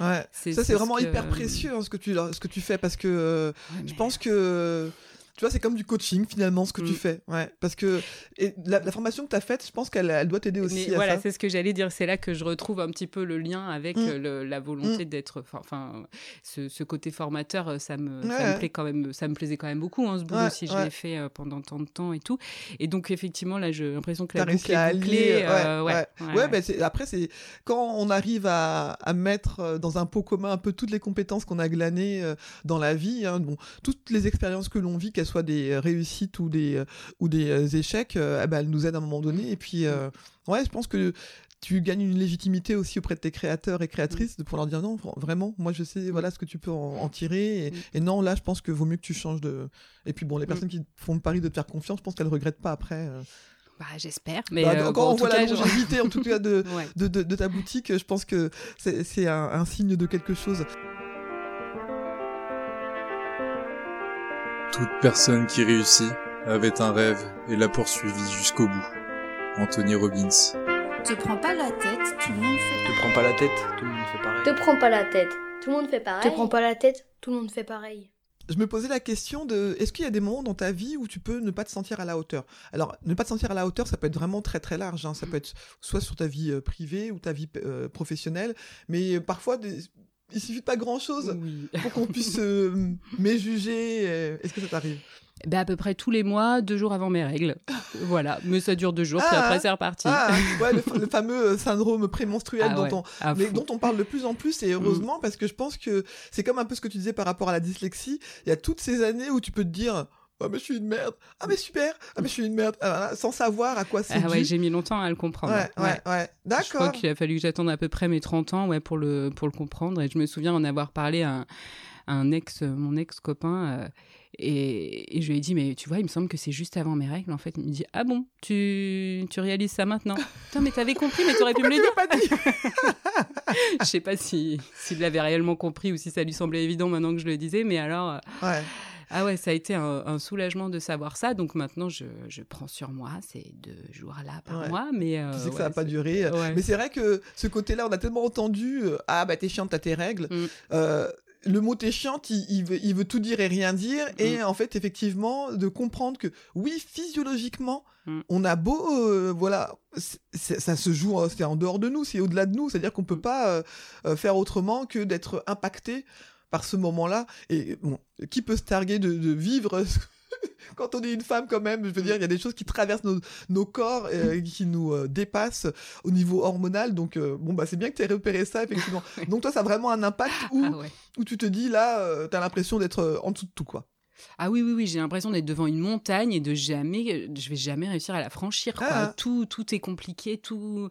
Ouais. C'est- Ça, c'est vraiment ce que- hyper précieux hein, ce, que tu, ce que tu fais parce que euh, je pense que. Tu vois, c'est comme du coaching finalement ce que tu Mm. fais. Ouais. Parce que et la, la formation que tu as faite, je pense qu'elle elle doit t'aider aussi Mais à voilà, c'est ce que j'allais dire. C'est là que je retrouve un petit peu le lien avec Mm. euh, le- la volonté d'être. enfin, ce, ce côté formateur, euh, ça me, ça Ouais. me plaît quand même. Ça me plaisait quand même beaucoup, hein, ce boulot, Ouais, si je ouais. l'ai fait euh, pendant tant de temps et tout. Et donc, effectivement, là, j'ai l'impression que la boucle à est bouclée. allier. euh, ouais, ouais, ouais. ouais, Ouais, ouais. c'est- après, c'est quand on arrive à, à mettre dans un pot commun un peu toutes les compétences qu'on a glanées dans la vie, hein, bon, toutes les expériences que l'on vit, qu'elles soient des euh, réussites ou des, euh, ou des euh, échecs, eh ben, elles nous aident à un moment donné. Et puis, ouais, je pense que tu gagnes une légitimité aussi auprès de tes créateurs et créatrices pour leur dire non, vra- vraiment, moi je sais voilà ce que tu peux en, en tirer. Et, Mm. et non, là, je pense que vaut mieux que tu changes de. Et puis bon, les personnes qui font le pari de te faire confiance, je pense qu'elles regrettent pas après. Bah, j'espère. Mais Bah, euh, quand bon, en on tout voit la longévité, en tout cas, de, <laughs> Ouais. de, de- de ta boutique, je pense que c'est c'est un, un signe de quelque chose. Toute personne qui réussit avait un rêve et l'a poursuivi jusqu'au bout. Anthony Robbins. Te prends pas la tête, tout le monde fait. Te prends pas la tête, tout le monde fait pareil. Te prends pas la tête. Tout le monde fait pareil. Te prends pas la tête, tout le monde fait pareil. Je me posais la question de est-ce qu'il y a des moments dans ta vie où tu peux ne pas te sentir à la hauteur? Alors, ne pas te sentir à la hauteur, ça peut être vraiment très très large. hein. Ça peut être soit sur ta vie euh, privée ou ta vie euh, professionnelle, mais euh, parfois des- il suffit de pas grand chose Oui. pour qu'on puisse euh, m'éjuger. euh, Est-ce que ça t'arrive? Bah, à peu près tous les mois, deux jours avant mes règles. <laughs> voilà. Mais ça dure deux jours, puis Ah, après, c'est reparti. Ah, <laughs> ouais, le, fa- le fameux euh, syndrome prémenstruel Ah dont ouais, on, mais dont on parle de plus en plus et heureusement parce que je pense que c'est comme un peu ce que tu disais par rapport à la dyslexie. Il y a toutes ces années où tu peux te dire ah mais je suis une merde, ah mais super, ah mais je suis une merde, Ah, sans savoir à quoi c'est Ah ouais, j'ai mis longtemps à le comprendre. ouais, ouais, ouais, Je crois d'accord. qu'il a fallu que j'attende à peu près mes 30 ans ouais, pour, le, pour le comprendre. Et je me souviens en avoir parlé à un, à un ex, mon ex-copain. euh, et, et je lui ai dit, mais tu vois, il me semble que c'est juste avant mes règles. En fait, il me dit, ah bon, tu, tu réalises ça maintenant? Putain, mais t'avais compris, mais t'aurais pu me le dire. pas dit? <laughs> Je sais pas si- s'il l'avait réellement compris ou si ça lui semblait évident maintenant que je le disais. Mais alors, euh, Ouais. Ah ouais, ça a été un, un soulagement de savoir ça. Donc maintenant, je, je prends sur moi. C'est deux jours là par Ouais. mois. Mais, euh, Tu sais que ouais, ça va pas durer. Ouais. Mais c'est vrai que ce côté-là, on a tellement entendu euh, ah bah t'es chiante, t'as tes règles. Mm. Euh, le mot t'es chiante, il, il veut, il veut tout dire et rien dire. Et Mm. en fait, effectivement, de comprendre que oui, physiologiquement, Mm. on a beau, euh, voilà, ça se joue, euh, c'est en dehors de nous, c'est au-delà de nous. C'est-à-dire qu'on peut Mm. pas euh, faire autrement que d'être impacté par ce moment-là. Et bon, qui peut se targuer de, de vivre <laughs> quand on est une femme quand même, je veux dire, il y a des choses qui traversent nos, nos corps, euh, <laughs> qui nous euh, dépassent au niveau hormonal. Donc, euh, bon, bah, c'est bien que tu aies repéré ça, effectivement. <laughs> donc, toi, ça a vraiment un impact où, Ah ouais. où tu te dis, là, euh, t'as l'impression d'être en dessous de tout, quoi. Ah oui, oui, oui, j'ai l'impression d'être devant une montagne et de jamais, je vais jamais réussir à la franchir. quoi. Ah. Tout, tout est compliqué, tout.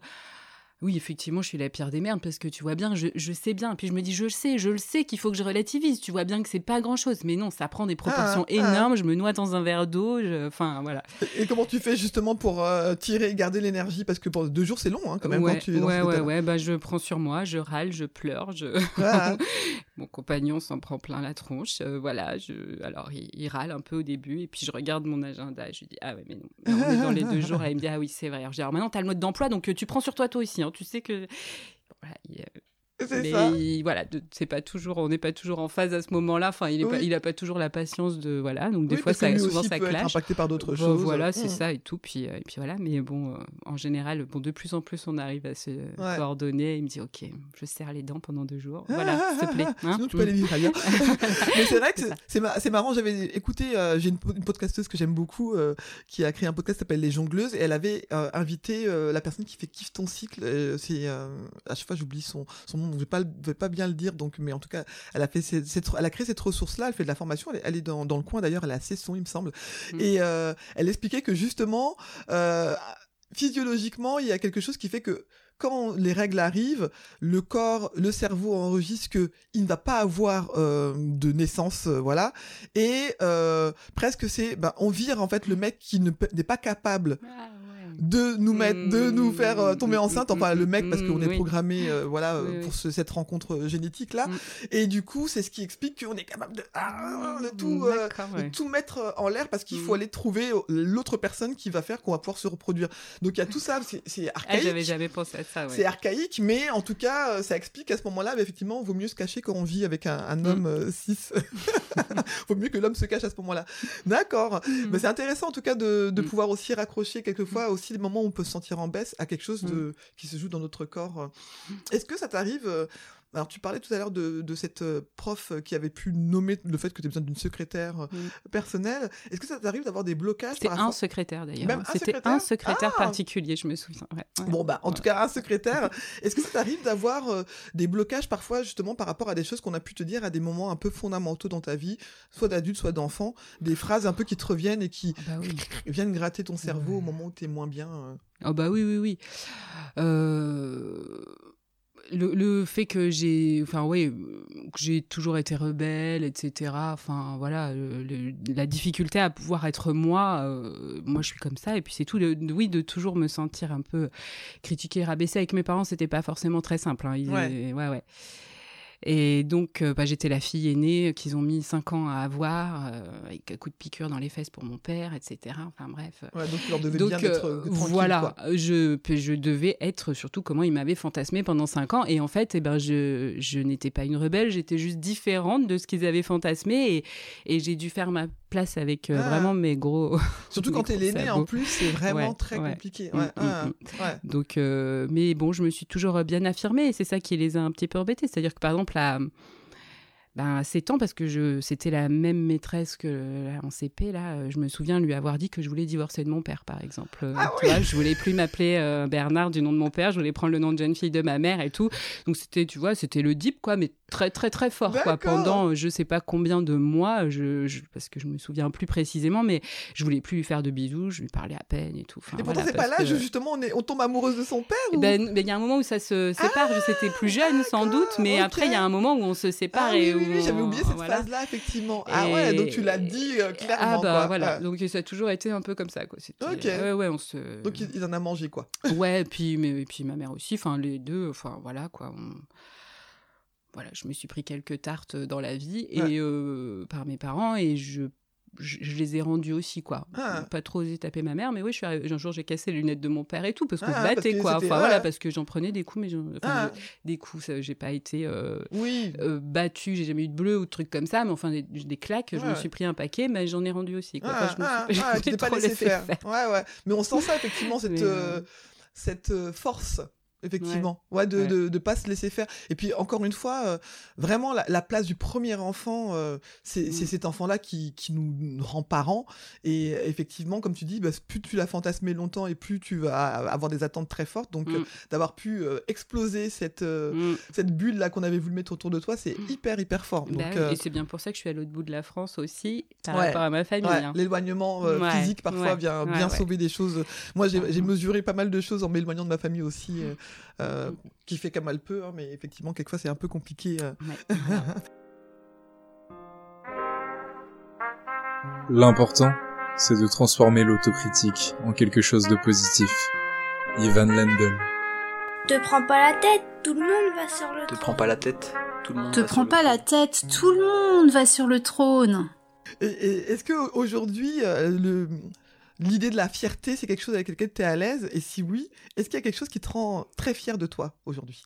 Oui, effectivement, je suis la pire des merdes parce que tu vois bien, je, je sais bien. Puis je me dis, je le sais, je le sais qu'il faut que je relativise. Tu vois bien que c'est pas grand chose. Mais non, ça prend des proportions Ah, ah. énormes. Je me noie dans un verre d'eau. Enfin, voilà. Et comment tu fais justement pour euh, tirer, garder l'énergie? Parce que pour deux jours, c'est long hein, quand même ouais, quand tu es dans ouais, ouais, ouais. Bah, je prends sur moi, je râle, je pleure. Je... Ah. <laughs> Mon compagnon s'en prend plein la tronche. euh, voilà. Je... Alors, il, il râle un peu au début. Et puis, je regarde mon agenda. Et je lui dis, ah ouais, mais non. on est dans les deux jours. Et il me dit, ah oui, c'est vrai. Alors, je dis, alors maintenant, t'as le mode d'emploi. Donc, euh, tu prends sur toi, toi aussi. Hein, tu sais que. Mais ça. il- voilà, c'est pas toujours, on n'est pas toujours en phase à ce moment-là. Enfin, il est pas, Oui. il a pas toujours la patience de voilà. Donc des Oui, fois, ça, souvent ça peut être clash. impacté par d'autres Vo- choses. Voilà, c'est Mm. ça et tout. Puis euh, et puis voilà. Mais bon, euh, en général, bon, de plus en plus, on arrive à se coordonner. Il me dit, ok, je serre les dents pendant deux jours. Voilà, s'il te plaît. hein. Sinon, tu peux aller vivre ailleurs. <laughs> Mais c'est vrai que c'est- c'est ma- c'est marrant. J'avais écouté, euh, j'ai une, une podcasteuse que j'aime beaucoup euh, qui a créé un podcast qui s'appelle Les Jongleuses et elle avait invité la personne qui fait Kiffe ton cycle. c'est à chaque fois j'oublie son, son nom, donc je vais pas, le- vais pas bien le dire. Donc, mais en tout cas, elle a fait cette, cette- elle a créé cette ressource-là. Elle fait de la formation. Elle est, elle est dans, dans le coin d'ailleurs. Elle est à Cesson, il me semble. Mm. Et euh, elle expliquait que justement. Euh, Physiologiquement, il y a quelque chose qui fait que quand les règles arrivent, le corps, le cerveau enregistre que il ne va pas avoir euh, de naissance, euh, voilà, et euh, presque c'est, ben, on vire en fait le mec qui ne n'est pas capable Ah, de nous mettre, de nous Mm, faire euh, tomber mm, enceinte, mm, enfin le mec mm, parce qu'on est oui. programmé, euh, voilà, euh, Oui, oui. pour ce- cette rencontre génétique là, Mm. et du coup c'est ce qui explique qu'on est capable de, ah, de tout, Mm, euh, de mettre en l'air parce qu'il faut Mm. aller trouver l'autre personne qui va faire qu'on va pouvoir se reproduire. Donc il y a tout ça, c'est- Ah, archaïque. j'avais jamais pensé à ça. Ouais. C'est archaïque, mais en tout cas, ça explique qu'à ce moment-là, bah, effectivement, vaut mieux se cacher quand on vit avec un, un homme cis. <laughs> vaut mieux que l'homme se cache à ce moment-là. D'accord. Mais c'est intéressant en tout cas de, de Mm. pouvoir aussi raccrocher quelquefois aussi des moments où on peut se sentir en baisse à quelque chose de, qui se joue dans notre corps. Est-ce que ça t'arrive euh, alors tu parlais tout à l'heure de, de cette euh, prof qui avait pu nommer le fait que tu as besoin d'une secrétaire euh, personnelle. Est-ce que ça t'arrive d'avoir des blocages C'était un secrétaire d'ailleurs. Un C'était un secrétaire Ah particulier, je me souviens. Ouais, ouais. Bon, bah, en tout cas, un secrétaire. Est-ce que ça t'arrive d'avoir euh, des blocages parfois, justement, par rapport à des choses qu'on a pu te dire à des moments un peu fondamentaux dans ta vie, soit d'adulte, soit d'enfant, des phrases un peu qui te reviennent et qui Ah bah oui. <laughs> viennent gratter ton cerveau au moment où t'es moins bien euh? Oh bah oui, oui, oui. Euh, Le, le fait que j'ai, enfin oui, que j'ai toujours été rebelle, etc. Enfin voilà, le- le- la difficulté à pouvoir être moi, euh, moi je suis comme ça et puis c'est tout. Le, oui, de toujours me sentir un peu critiquée, rabaissée avec mes parents, c'était pas forcément très simple. Hein. Ils- Ouais. ouais, ouais. Et donc, euh, bah, j'étais la fille aînée qu'ils ont mis cinq ans à avoir, euh, avec un coup de piqûre dans les fesses pour mon père, etc. Enfin bref. Ouais, donc leur devais Donc, bien être euh, euh, voilà, quoi. je, je devais être surtout comment il m'avait fantasmé pendant cinq ans. Et en fait, eh ben, je, je n'étais pas une rebelle, j'étais juste différente de ce qu'ils avaient fantasmé. Et, et j'ai dû faire ma place avec euh, Ah. vraiment mes gros. <laughs> Surtout mes quand t'es l'aîné, en plus, c'est vraiment Ouais, très ouais. compliqué. Mm, Ouais, mm, ah, mm. Donc, euh, mais bon, je me suis toujours bien affirmée et c'est ça qui les a un petit peu embêtés. C'est-à-dire que par exemple, à, ben, à 7 ans, parce que je, c'était la même maîtresse que là, en CP, là, je me souviens lui avoir dit que je voulais divorcer de mon père, par exemple. Euh, Ah tu vois, je voulais plus m'appeler euh, Bernard du nom de mon père, je voulais prendre le nom de jeune fille de ma mère et tout. Donc c'était, tu vois, c'était le deep, quoi, mais très, très, très fort, quoi. Pendant, euh, je sais pas combien de mois, je, je- parce que je me souviens plus précisément, mais je voulais plus lui faire de bisous, je lui parlais à peine et tout. Enfin, Et pourtant, voilà, c'est pas l'âge que- justement on, est, on tombe amoureuse de son père eh ou... ben, ben, il y a un moment où ça se sépare. je c'était plus jeune, sans doute, mais ok. après, il y a un moment où on se sépare Ah et oui, oui, j'avais oublié cette voilà. phase-là, effectivement. Ah Et- ouais, donc tu l'as dit euh, clairement. Ah bah quoi. voilà, Ah. donc ça a toujours été un peu comme ça quoi. Ok. Ouais ouais, on se. Donc il, il en a mangé, quoi. <laughs> Ouais, et puis mais et puis ma mère aussi. Enfin les deux. Enfin voilà quoi. on- Voilà, je me suis pris quelques tartes dans la vie et Ouais. euh, par mes parents et je je, je les ai rendues aussi quoi. Ah. Pas trop osé taper ma mère, mais oui, je suis un jour j'ai cassé les lunettes de mon père et tout parce qu'on Ah, se battait quoi. Enfin voilà, parce que j'en prenais des coups, mais enfin, Ah. des coups, j'ai pas été euh, Oui. euh, battue, j'ai jamais eu de bleu ou de trucs comme ça, mais enfin des, des claques, je me suis pris un paquet, mais j'en ai rendu aussi. Quoi. Enfin, je me suis, <laughs> tu t'es pas laissé laissé faire. Ouais, ouais. Mais on sent ça, effectivement, cette, <laughs> euh, cette force. Effectivement, ouais, de, Ouais. De, de pas se laisser faire. Et puis encore une fois, euh, vraiment la, la place du premier enfant, euh, c'est Mm. cet enfant-là qui, qui nous, rend parents. Et effectivement, comme tu dis, bah, plus tu l'as fantasmé longtemps et plus tu vas avoir des attentes très fortes. Donc Mm. euh, d'avoir pu exploser cette Mm. cette bulle là qu'on avait voulu mettre autour de toi, c'est hyper hyper fort. Bah Donc Et c'est bien pour ça que je suis à l'autre bout de la France aussi, par Ouais. rapport à ma famille. Hein. l'éloignement physique parfois vient bien sauver des choses. Moi, j'ai mesuré pas mal de choses en m'éloignant de ma famille aussi. Euh, qui fait comme elle peut, hein, mais effectivement, quelquefois, c'est un peu compliqué. euh. <laughs> L'important, c'est de transformer l'autocritique en quelque chose de positif. Ivan Lendl. Te prends pas la tête, tout le monde va sur le Te trône. prends pas la tête, tout le monde Te va sur prends le pas trône. la tête, tout le monde va sur le trône. Est-ce que aujourd'hui, euh, le l'idée de la fierté, c'est quelque chose avec lequel tu es à l'aise? Et si oui, est-ce qu'il y a quelque chose qui te rend très fier de toi aujourd'hui?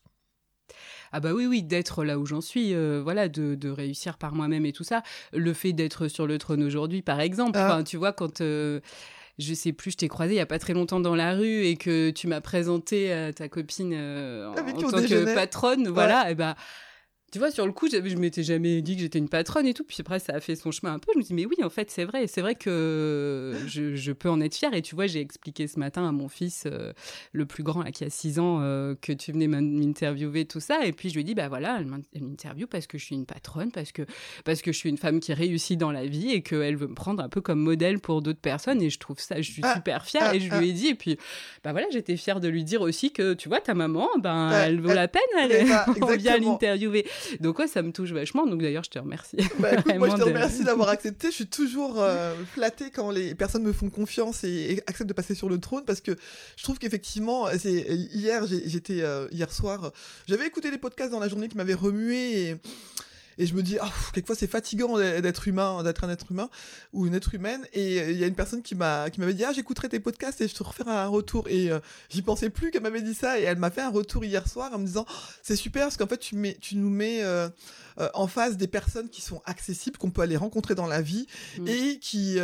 Ah bah oui, oui, d'être là où j'en suis, euh, voilà, de, de réussir par moi-même et tout ça. Le fait d'être sur le trône aujourd'hui, par exemple, Ah. enfin, tu vois, quand... euh, je sais plus, je t'ai croisé il y a pas très longtemps dans la rue et que tu m'as présenté à ta copine euh, en, Avec en tant que patronne, voilà, et bah tu vois, sur le coup, je m'étais jamais dit que j'étais une patronne et tout. Puis après, ça a fait son chemin un peu. Je me dis, mais oui, en fait, c'est vrai. C'est vrai que je, je peux en être fière. Et tu vois, j'ai expliqué ce matin à mon fils, euh, le plus grand, là, qui a 6 ans, euh, que tu venais m'in- m'interviewer, tout ça. Et puis, je lui ai dit, bah voilà, elle m'in- elle m'interviewe parce que je suis une patronne, parce que, parce que je suis une femme qui réussit dans la vie et qu'elle veut me prendre un peu comme modèle pour d'autres personnes. Et je trouve ça, je suis Ah, super fière. ah, et je ah. lui ai dit, et puis, bah voilà, j'étais fière de lui dire aussi que, tu vois, ta maman, ben, elle vaut elle- la peine, elle, c'est ça, <laughs> on vient l'interviewer. Donc, ouais, ça me touche vachement. Donc, d'ailleurs, je te remercie. <laughs> Bah, écoute, moi je te remercie d'avoir <laughs> accepté. Je suis toujours euh, flattée quand les personnes me font confiance et, et acceptent de passer sur le trône parce que je trouve qu'effectivement, c'est hier, j'étais euh, hier soir, j'avais écouté des podcasts dans la journée qui m'avaient remué et et je me dis, ah, pff, quelquefois c'est fatigant d'être humain, d'être un être humain ou une être humaine. Et euh, il y a une personne qui m'a qui m'avait dit, ah, j'écouterai tes podcasts et je te referai un retour. Et euh, j'y pensais plus qu'elle m'avait dit ça. Et elle m'a fait un retour hier soir en me disant, c'est super parce qu'en fait tu mets, tu nous mets euh, euh, en face des personnes qui sont accessibles, qu'on peut aller rencontrer dans la vie Mm. et qui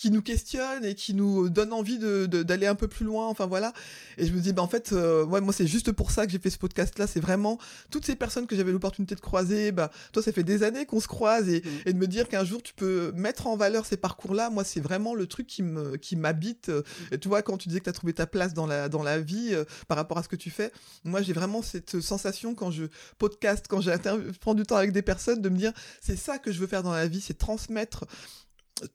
qui nous questionnent et qui nous donnent envie de d'aller un peu plus loin. Enfin voilà. Et je me dis, bah en fait, euh, ouais, moi c'est juste pour ça que j'ai fait ce podcast-là. C'est vraiment toutes ces personnes que j'avais l'opportunité de croiser. Bah toi, ça fait des années qu'on se croise et, Mm. et de me dire qu'un jour tu peux mettre en valeur ces parcours-là. Moi, c'est vraiment le truc qui me qui m'habite. Et tu vois, quand tu disais que tu as trouvé ta place dans la dans la vie euh, par rapport à ce que tu fais, moi j'ai vraiment cette sensation quand je podcast, quand je prends du temps avec des personnes, de me dire c'est ça que je veux faire dans la vie, c'est transmettre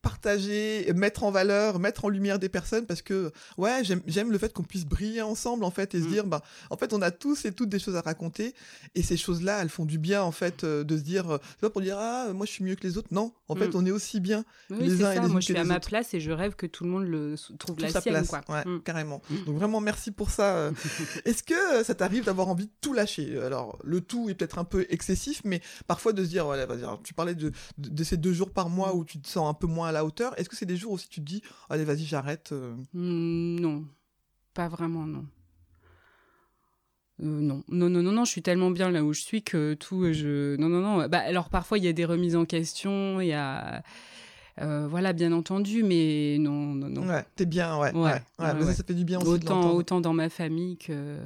partager, mettre en valeur, mettre en lumière des personnes parce que ouais, j'aime j'aime le fait qu'on puisse briller ensemble en fait et se Mm. dire bah en fait on a tous et toutes des choses à raconter et ces choses-là elles font du bien en fait euh, de se dire euh, c'est pas pour dire ah moi je suis mieux que les autres non en fait Mm. on est aussi bien Oui, les c'est uns et ça. les Moi, unes je suis à ma autres. place et je rêve que tout le monde le trouve trouve la sa sienne, place quoi. ouais Mm. carrément donc vraiment merci pour ça euh. <laughs> est-ce que euh, ça t'arrive d'avoir envie de tout lâcher? Alors le tout est peut-être un peu excessif mais parfois de se dire voilà vas-y, tu parlais de, de, de ces deux jours par mois où tu te sens un peu moins à la hauteur est-ce que c'est des jours où si tu te dis allez vas-y j'arrête euh, Mm, Non, pas vraiment, non. Euh, non, non, non, non, non, je suis tellement bien là où je suis que tout, euh, je, non, non, non. Bah, alors parfois il y a des remises en question, il y a, euh, voilà, bien entendu, mais non, non, non. ouais t'es bien ouais ouais, Ouais, ouais, ouais, mais ça, fait du bien aussi autant, autant dans ma famille que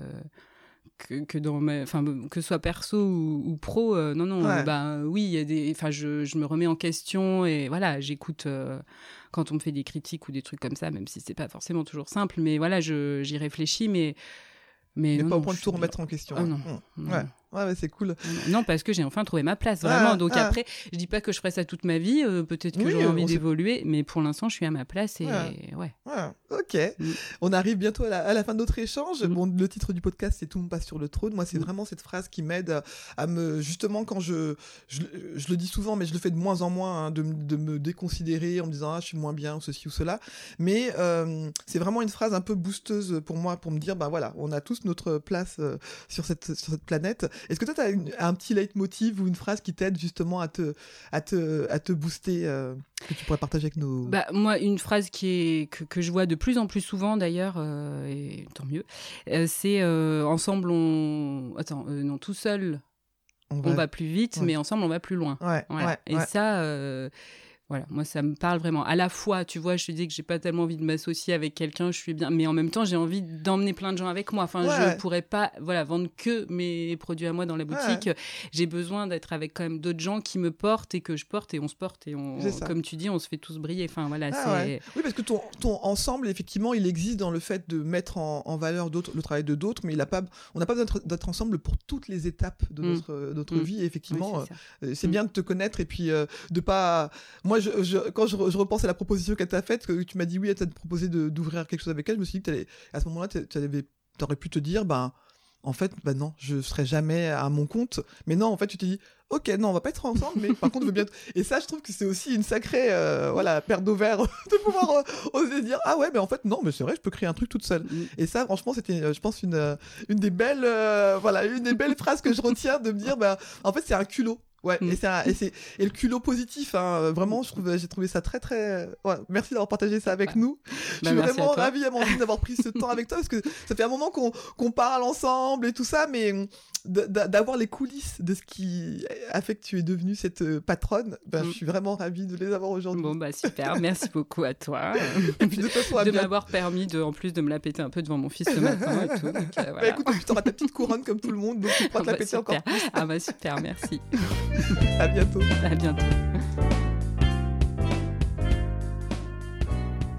que, que dans ma, enfin que ce soit perso ou, ou pro, euh, non, non, Ouais. bah oui, il y a des, enfin je, je me remets en question et voilà, j'écoute euh, quand on me fait des critiques ou des trucs comme ça, même si c'est pas forcément toujours simple, mais voilà, je j'y réfléchis, mais mais mais non, pas au point de tout remettre en question Ah non. Mm. Non, ouais ouais, c'est cool non, parce que j'ai enfin trouvé ma place, Ah, vraiment. Donc ah. après, je dis pas que je ferai ça toute ma vie, euh, peut-être que Oui, j'aurai envie d'évoluer, mais pour l'instant, je suis à ma place et Ouais. ouais. Ouais, ok. Mm. On arrive bientôt à la, à la fin de notre échange. Mm. Bon, le titre du podcast, c'est Tout monde passe sur le trône. Moi, c'est Mm. vraiment cette phrase qui m'aide à, me, justement, quand je, je, je le dis souvent, mais je le fais de moins en moins, hein, de, de me déconsidérer en me disant, ah, je suis moins bien, ou ceci ou cela. Mais euh, c'est vraiment une phrase un peu boosteuse pour moi, pour me dire, bah voilà, on a tous notre place euh, sur, cette, sur cette planète. Est-ce que toi, tu as un petit leitmotiv ou une phrase qui t'aide justement à te, à te, à te booster, euh, que tu pourrais partager avec nos... Bah, moi, une phrase qui est, que, que je vois de plus en plus souvent d'ailleurs, euh, et tant mieux, euh, c'est ensemble on. Attends, non, tout seul on va plus vite, ouais. mais ensemble on va plus loin. Ouais, Voilà. ouais, et ça, voilà, moi ça me parle vraiment. À la fois, tu vois, je te dis que j'ai pas tellement envie de m'associer avec quelqu'un, je suis bien, mais en même temps j'ai envie d'emmener plein de gens avec moi. Enfin, Ouais. je pourrais pas, voilà, vendre que mes produits à moi dans la boutique. J'ai besoin d'être avec quand même d'autres gens qui me portent et que je porte et on se porte et on, comme tu dis, on se fait tous briller. Enfin voilà, Ah ouais. Oui, parce que ton, ton ensemble, effectivement, il existe dans le fait de mettre en, en valeur d'autres, le travail de d'autres, mais il a pas, on n'a pas besoin d'être- ensemble pour toutes les étapes de Mm. notre, euh, notre Mm. vie. Et effectivement, Oui, c'est euh, c'est Mm. bien de te connaître et puis euh, de pas. Moi, quand je, repense à la proposition qu'elle t'a faite, que tu m'as dit oui, elle t'a proposé d'ouvrir quelque chose avec elle, je me suis dit que à ce moment-là, tu aurais pu te dire, ben. en fait, bah non, je serai jamais à mon compte. Mais non, en fait, tu te dis, ok, non, on va pas être ensemble, mais par contre, je veux bien. Et ça, je trouve que c'est aussi une sacrée, euh, voilà, paire d'ovaires <laughs> de pouvoir euh, oser dire, ah ouais, mais en fait, non, mais c'est vrai, je peux créer un truc toute seule. Mm. Et ça, franchement, c'était, euh, je pense, une, euh, une des belles, euh, voilà, une des belles phrases que je retiens de me dire, bah, en fait, c'est un culot. Ouais, Mm. et, c'est un- et, c'est, et le culot positif, hein, vraiment, je trouve, j'ai trouvé ça très, très. Ouais, merci d'avoir partagé ça avec Ouais. nous. Je Bah, suis merci à vraiment ravie, Amandine, d'avoir pris ce <laughs> temps avec toi parce que ça fait un moment qu'on qu'on parle ensemble et tout ça, mais d'avoir les coulisses de ce qui a fait que tu es devenue cette euh, patronne, ben, Mm. je suis vraiment ravie de les avoir aujourd'hui. Bon, bah super, <laughs> merci beaucoup à toi. Et puis de de m'avoir permis de, en plus de me la péter un peu devant mon fils ce matin et tout. Donc, euh, <laughs> Bah voilà. écoute, tu auras ta petite couronne comme tout le monde, donc tu pourras Ah te <laughs> la bah, péter encore super. plus. Ah bah super, merci. À bientôt. À bientôt.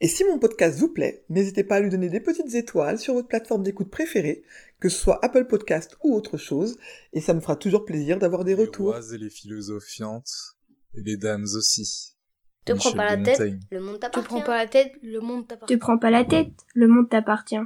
Et si mon podcast vous plaît, n'hésitez pas à lui donner des petites étoiles sur votre plateforme d'écoute préférée, que ce soit Apple Podcast ou autre chose, et ça me fera toujours plaisir d'avoir des Les retours. rois et les philosophiantes, et les dames aussi. Te prends Michel pas la de tête, Montaigne. le monde Te t'appartient. prends pas la tête, le monde Te t'appartient. prends pas la tête, le monde t'appartient.